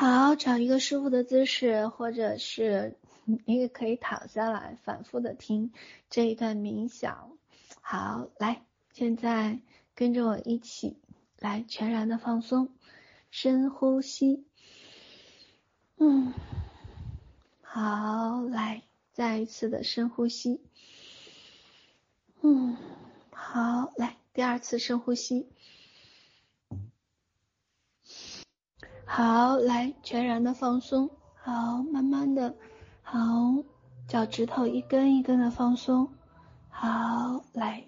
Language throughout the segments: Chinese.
好，找一个舒服的姿势，或者是 你也可以躺下来，反复的听这一段冥想。好，来，现在跟着我一起来全然的放松，深呼吸。嗯，好，来，再一次的深呼吸。嗯，好，来，第二次深呼吸。好，来，全然的放松。好，慢慢的，好，脚趾头一根一根的放松。好，来，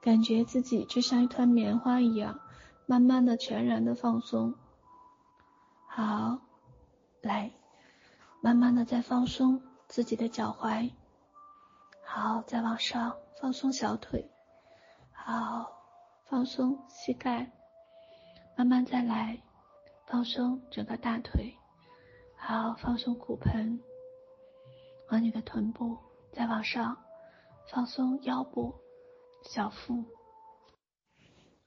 感觉自己就像一团棉花一样，慢慢的、全然的放松。好，来，慢慢的再放松自己的脚踝。好，再往上放松小腿。好，放松膝盖。慢慢再来。放松整个大腿，好，放松骨盆。和你的臀部，再往上。放松腰部、小腹。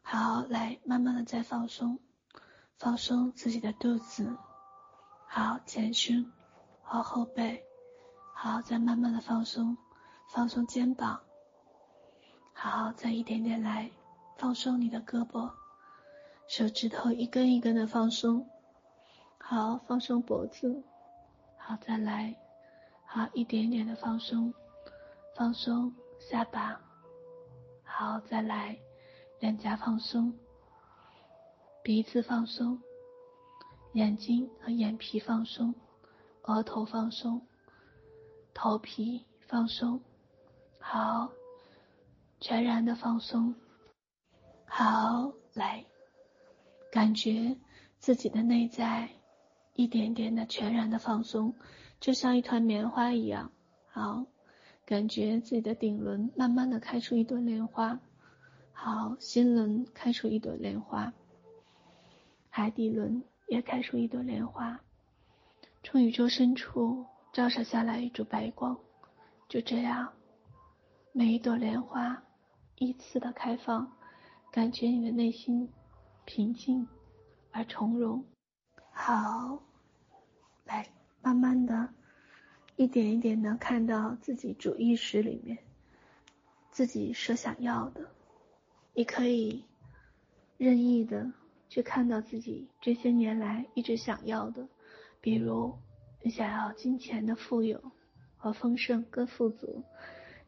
好，来慢慢的再放松，放松自己的肚子，好，前胸。和后背，好，再慢慢的放松，放松肩膀，好，再一点点来放松你的胳膊。手指头一根一根的放松，好，放松脖子，好，再来，好，一点点的放松，放松下巴，好，再来，脸颊放松，鼻子放松，眼睛和眼皮放松，额头放松，头皮放松，好，全然的放松，好，来。感觉自己的内在一点点的全然的放松，就像一团棉花一样。好，感觉自己的顶轮慢慢的开出一朵莲花。好，心轮开出一朵莲花，海底轮也开出一朵莲花，从宇宙深处照射下来一束白光。就这样，每一朵莲花依次的开放，感觉你的内心。平静而从容，好，来慢慢的，一点一点的看到自己主意识里面，自己所想要的，你可以任意的去看到自己这些年来一直想要的，比如你想要金钱的富有和丰盛跟富足，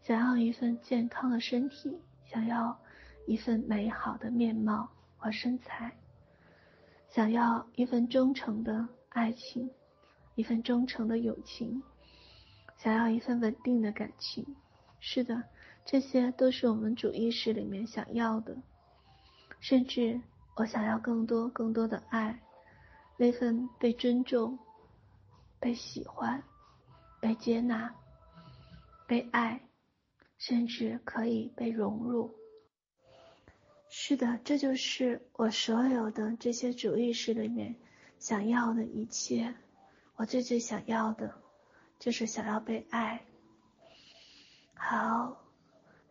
想要一份健康的身体，想要一份美好的面貌。和身材，想要一份忠诚的爱情，一份忠诚的友情，想要一份稳定的感情。是的，这些都是我们主意识里面想要的。甚至我想要更多更多的爱，那份被尊重、被喜欢、被接纳、被爱，甚至可以被融入。是的，这就是我所有的这些主意识里面想要的一切。我最最想要的，就是想要被爱。好，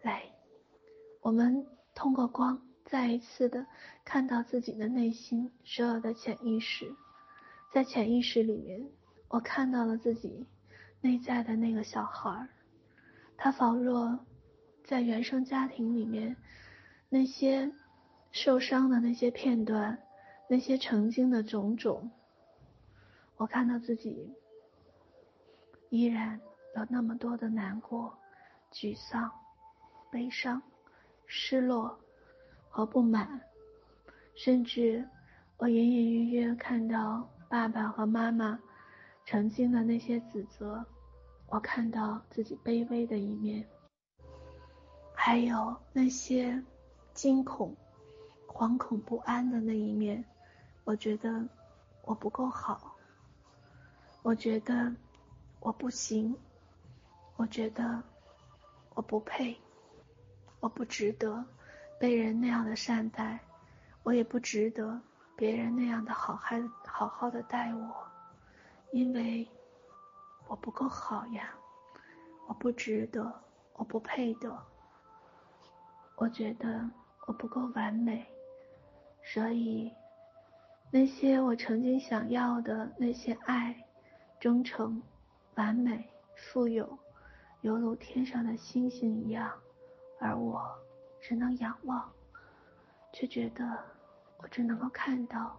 来，我们通过光再一次的看到自己的内心所有的潜意识。在潜意识里面，我看到了自己内在的那个小孩儿，他仿若在原生家庭里面。那些受伤的那些片段，那些曾经的种种，我看到自己依然有那么多的难过、沮丧、悲伤、失落和不满，甚至我隐隐约约看到爸爸和妈妈曾经的那些指责，我看到自己卑微的一面，还有那些。惊恐、惶恐不安的那一面，我觉得我不够好，我觉得我不行，我觉得我不配，我不值得被人那样的善待，我也不值得别人那样的好好好好的待我，因为我不够好呀，我不值得，我不配得，我觉得。不够完美，所以那些我曾经想要的那些爱、忠诚、完美、富有，犹如天上的星星一样，而我只能仰望，却觉得我只能够看到，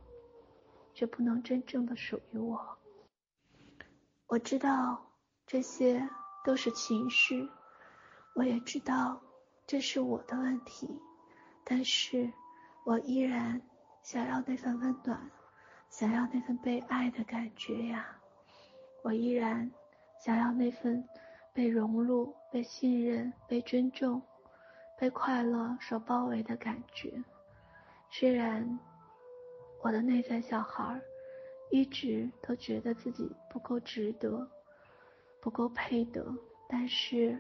却不能真正的属于我。我知道这些都是情绪，我也知道这是我的问题，但是我依然想要那份温暖，想要那份被爱的感觉呀！我依然想要那份被融入、被信任、被尊重、被快乐所包围的感觉。虽然我的内在小孩一直都觉得自己不够值得、不够配得，但是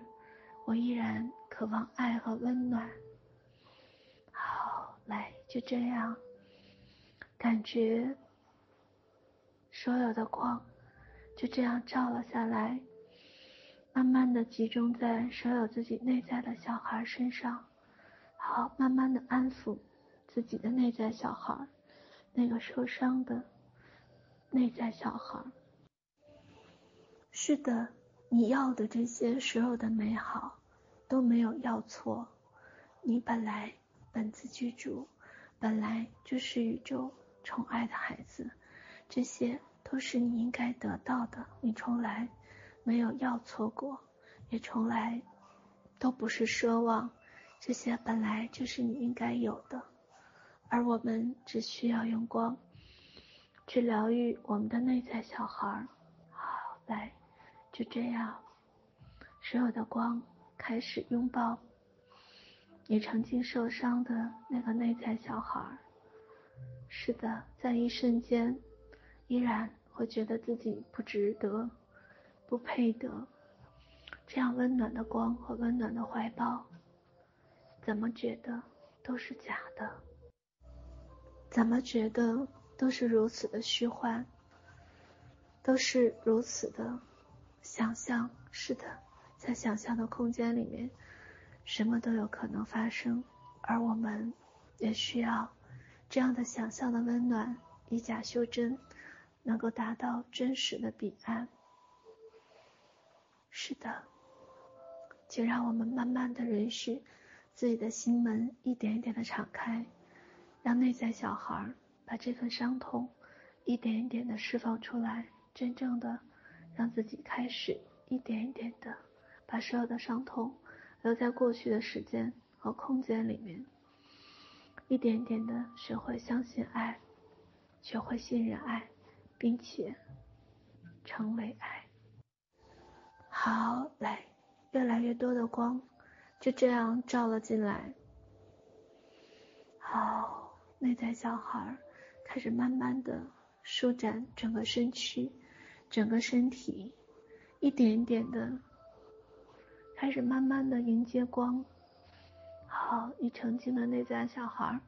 我依然渴望爱和温暖。来，就这样。感觉所有的光就这样照了下来，慢慢的集中在所有自己内在的小孩身上，好，慢慢的安抚自己的内在小孩，那个受伤的内在小孩。是的，你要的这些所有的美好都没有要错，你本来本自具足，本来就是宇宙。宠爱的孩子，这些都是你应该得到的，你从来没有要错过，也从来都不是奢望，这些本来就是你应该有的，而我们只需要用光去疗愈我们的内在小孩。好，来，就这样，所有的光开始拥抱你曾经受伤的那个内在小孩。是的，在一瞬间，依然会觉得自己不值得、不配得这样温暖的光和温暖的怀抱。怎么觉得都是假的？怎么觉得都是如此的虚幻？都是如此的想象？是的，在想象的空间里面，什么都有可能发生，而我们也需要。这样的想象的温暖，以假修真，能够达到真实的彼岸。是的，请让我们慢慢的允许自己的心门一点一点的敞开，让内在小孩把这份伤痛一点一点的释放出来，真正的让自己开始一点一点的把所有的伤痛留在过去的时间和空间里面。一点点的学会相信爱，学会信任爱，并且成为爱。好，来，越来越多的光就这样照了进来。好，内在小孩开始慢慢的舒展整个身躯，整个身体，一点点的开始慢慢的迎接光。好，你曾经的内在小孩，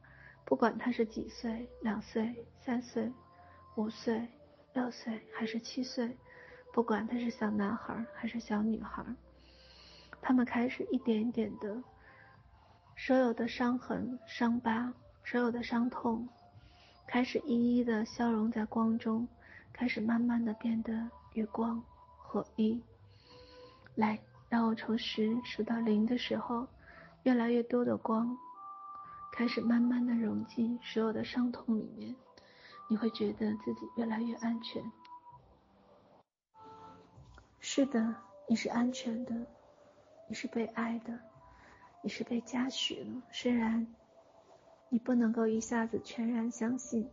不管他是几岁，两岁、三岁、五岁、六岁还是七岁，不管他是小男孩还是小女孩，他们开始一点一点的，所有的伤痕、伤疤，所有的伤痛，开始一一的消融在光中，开始慢慢的变得与光合一。来，当我从十数到零的时候。越来越多的光，开始慢慢的融进所有的伤痛里面，你会觉得自己越来越安全。是的，你是安全的，你是被爱的，你是被嘉许了。虽然你不能够一下子全然相信，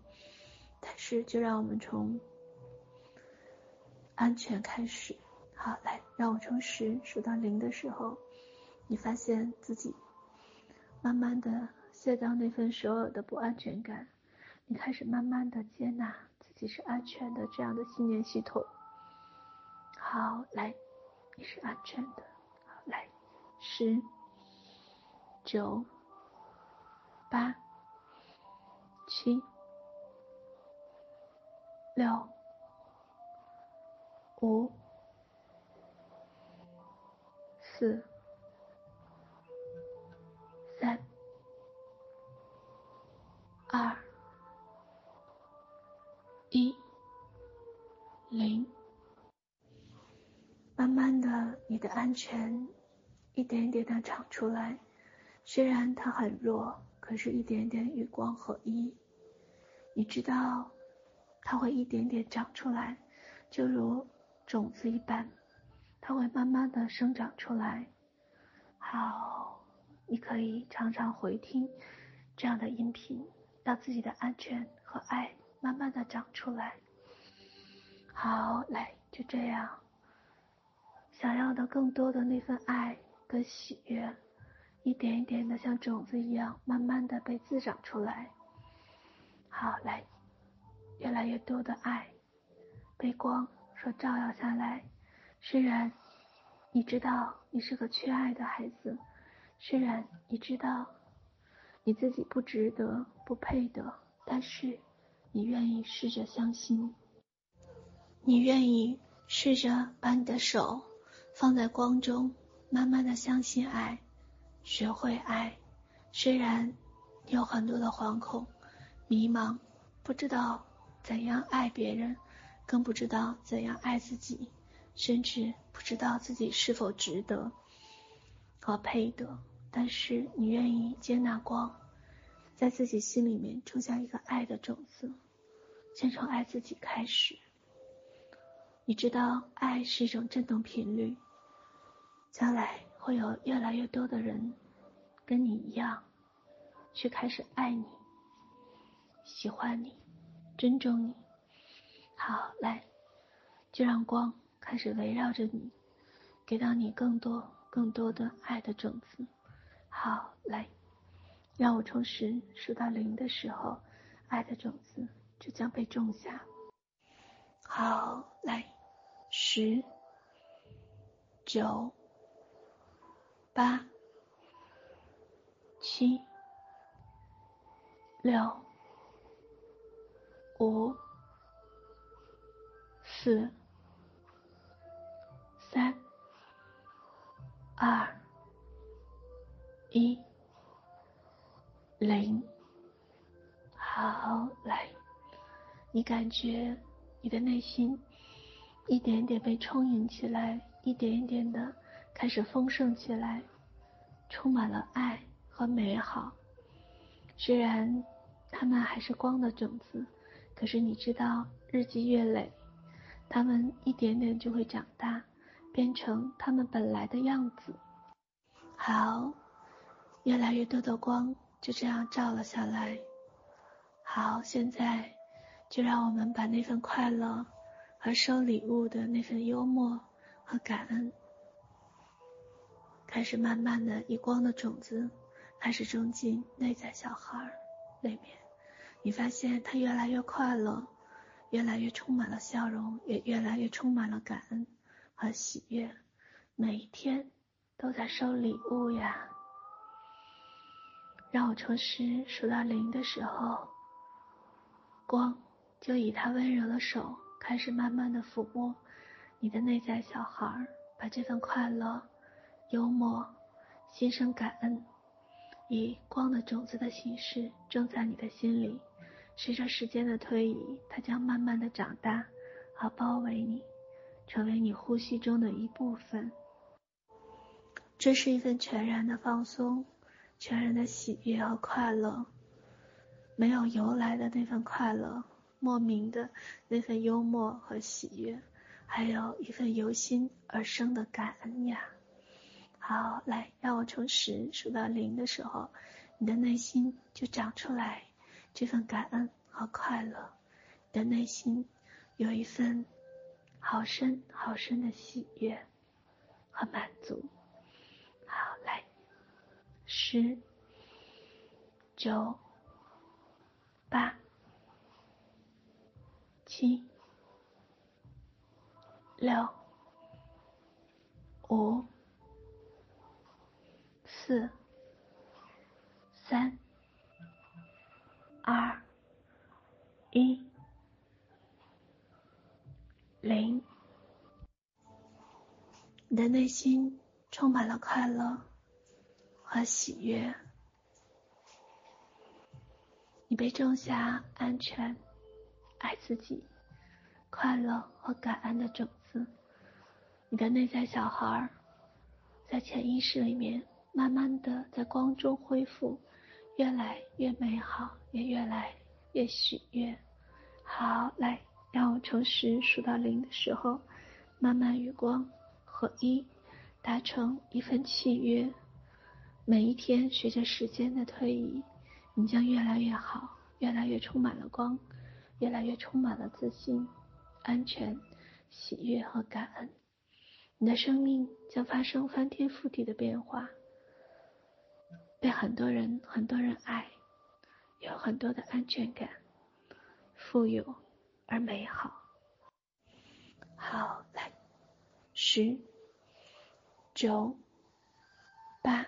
但是就让我们从安全开始。好，来，让我从十数到零的时候，你发现自己。慢慢的卸掉那份所有的不安全感，你开始慢慢的接纳自己是安全的这样的信念系统。好，来，你是安全的。好，来，十、九、八、七、六、五、四。三、二、一零。慢慢的，你的安全一点一点的长出来，虽然它很弱，可是一点点与光合一。你知道，它会一点点长出来，就如种子一般，它会慢慢的生长出来。好，你可以常常回听这样的音频，让自己的安全和爱慢慢的长出来。好，来，就这样。想要的更多的那份爱跟喜悦，一点一点的像种子一样，慢慢的被滋长出来。好，来，越来越多的爱，被光所照耀下来。虽然你知道你是个缺爱的孩子，虽然你知道你自己不值得、不配得，但是你愿意试着相信，你愿意试着把你的手。放在光中，慢慢的相信爱，学会爱。虽然你有很多的惶恐、迷茫，不知道怎样爱别人，更不知道怎样爱自己，甚至不知道自己是否值得和配得。但是你愿意接纳光，在自己心里面种下一个爱的种子，先从爱自己开始。你知道，爱是一种振动频率，将来会有越来越多的人跟你一样，去开始爱你、喜欢你、尊重你。好，来，就让光开始围绕着你，给到你更多、更多的爱的种子。好，来，让我从十数到零的时候，爱的种子就将被种下。好，来，十、九、八、七、六、五、四、三、二、一、零。好，来，你感觉。你的内心一点点被充盈起来，一点一点的开始丰盛起来，充满了爱和美好。虽然它们还是光的种子，可是你知道，日积月累，它们一点点就会长大，变成他们本来的样子。好，越来越多的光就这样照了下来。好，现在。就让我们把那份快乐和收礼物的那份幽默和感恩，开始慢慢的以光的种子开始种进内在小孩里面。你发现他越来越快乐，越来越充满了笑容，也越来越充满了感恩和喜悦。每一天都在收礼物呀。让我从十数到零的时候，光。就以他温柔的手开始慢慢的抚摸你的内在小孩，把这份快乐、幽默、心生感恩，以光的种子的形式种在你的心里。随着时间的推移，它将慢慢的长大和包围你，成为你呼吸中的一部分。这是一份全然的放松，全然的喜悦和快乐，没有由来的那份快乐。莫名的那份幽默和喜悦，还有一份由心而生的感恩呀。好，来，让我从十数到零的时候，你的内心就长出来这份感恩和快乐，你的内心有一份好深好深的喜悦和满足。好，来，十、九、八。七、六、五、四、三、二、一、零。你的内心充满了快乐和喜悦，你被种下安全。爱自己，快乐和感恩的种子。你的内在小孩在潜意识里面，慢慢的在光中恢复，越来越美好，也越来越喜悦。好，来，让我从十数到零的时候，慢慢与光合一，达成一份契约。每一天，随着时间的推移，你将越来越好，越来越充满了光，越来越充满了自信、安全、喜悦和感恩。你的生命将发生翻天覆地的变化，被很多人、很多人爱，有很多的安全感，富有而美好。好，来，十、九、八、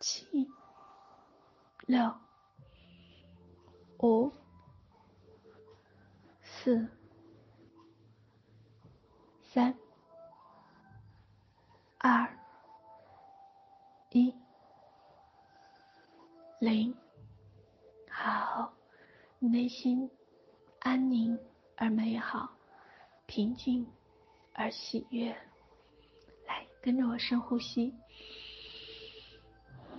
七、六。五、四、三、二、一、零。好，内心安宁而美好，平静而喜悦。来，跟着我深呼吸。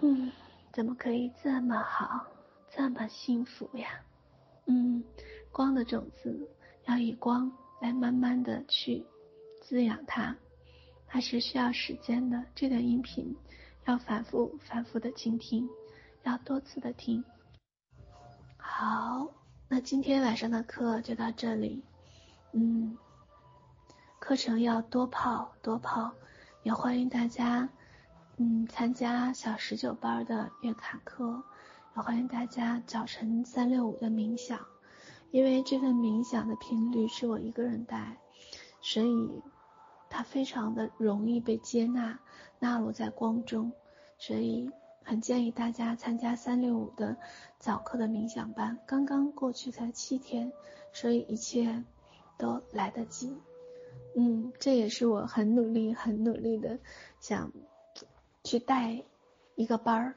嗯，怎么可以这么好？这么幸福呀，嗯，光的种子要以光来慢慢的去滋养它，它是需要时间的。这段音频要反复反复的倾听，要多次的听。好，那今天晚上的课就到这里，嗯，课程要多泡多泡，也欢迎大家，嗯，参加小十九班的月卡课。也欢迎大家早晨三六五的冥想，因为这份冥想的频率是我一个人带，所以它非常的容易被接纳纳入在光中，所以很建议大家参加三六五的早课的冥想班。刚刚过去才七天，所以一切都来得及。嗯，这也是我很努力很努力的想去带一个班儿。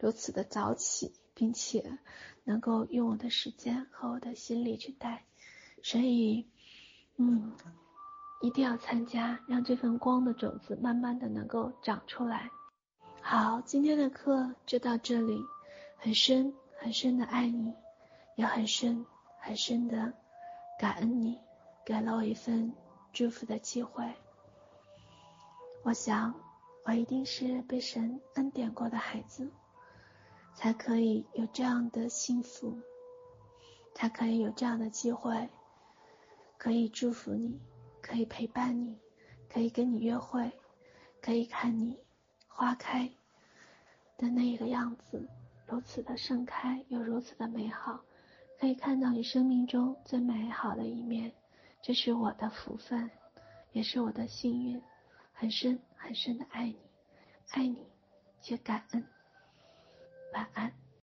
如此的早起，并且能够用我的时间和我的心力去带，所以，嗯，一定要参加，让这份光的种子慢慢的能够长出来。好，今天的课就到这里，很深很深的爱你，也很深很深的感恩你，给了我一份祝福的机会。我想，我一定是被神恩典过的孩子。才可以有这样的幸福，才可以有这样的机会，可以祝福你，可以陪伴你，可以跟你约会，可以看你花开的那个样子，如此的盛开又如此的美好，可以看到你生命中最美好的一面，这是我的福分，也是我的幸运，很深很深的爱你，爱你，且感恩。晚安。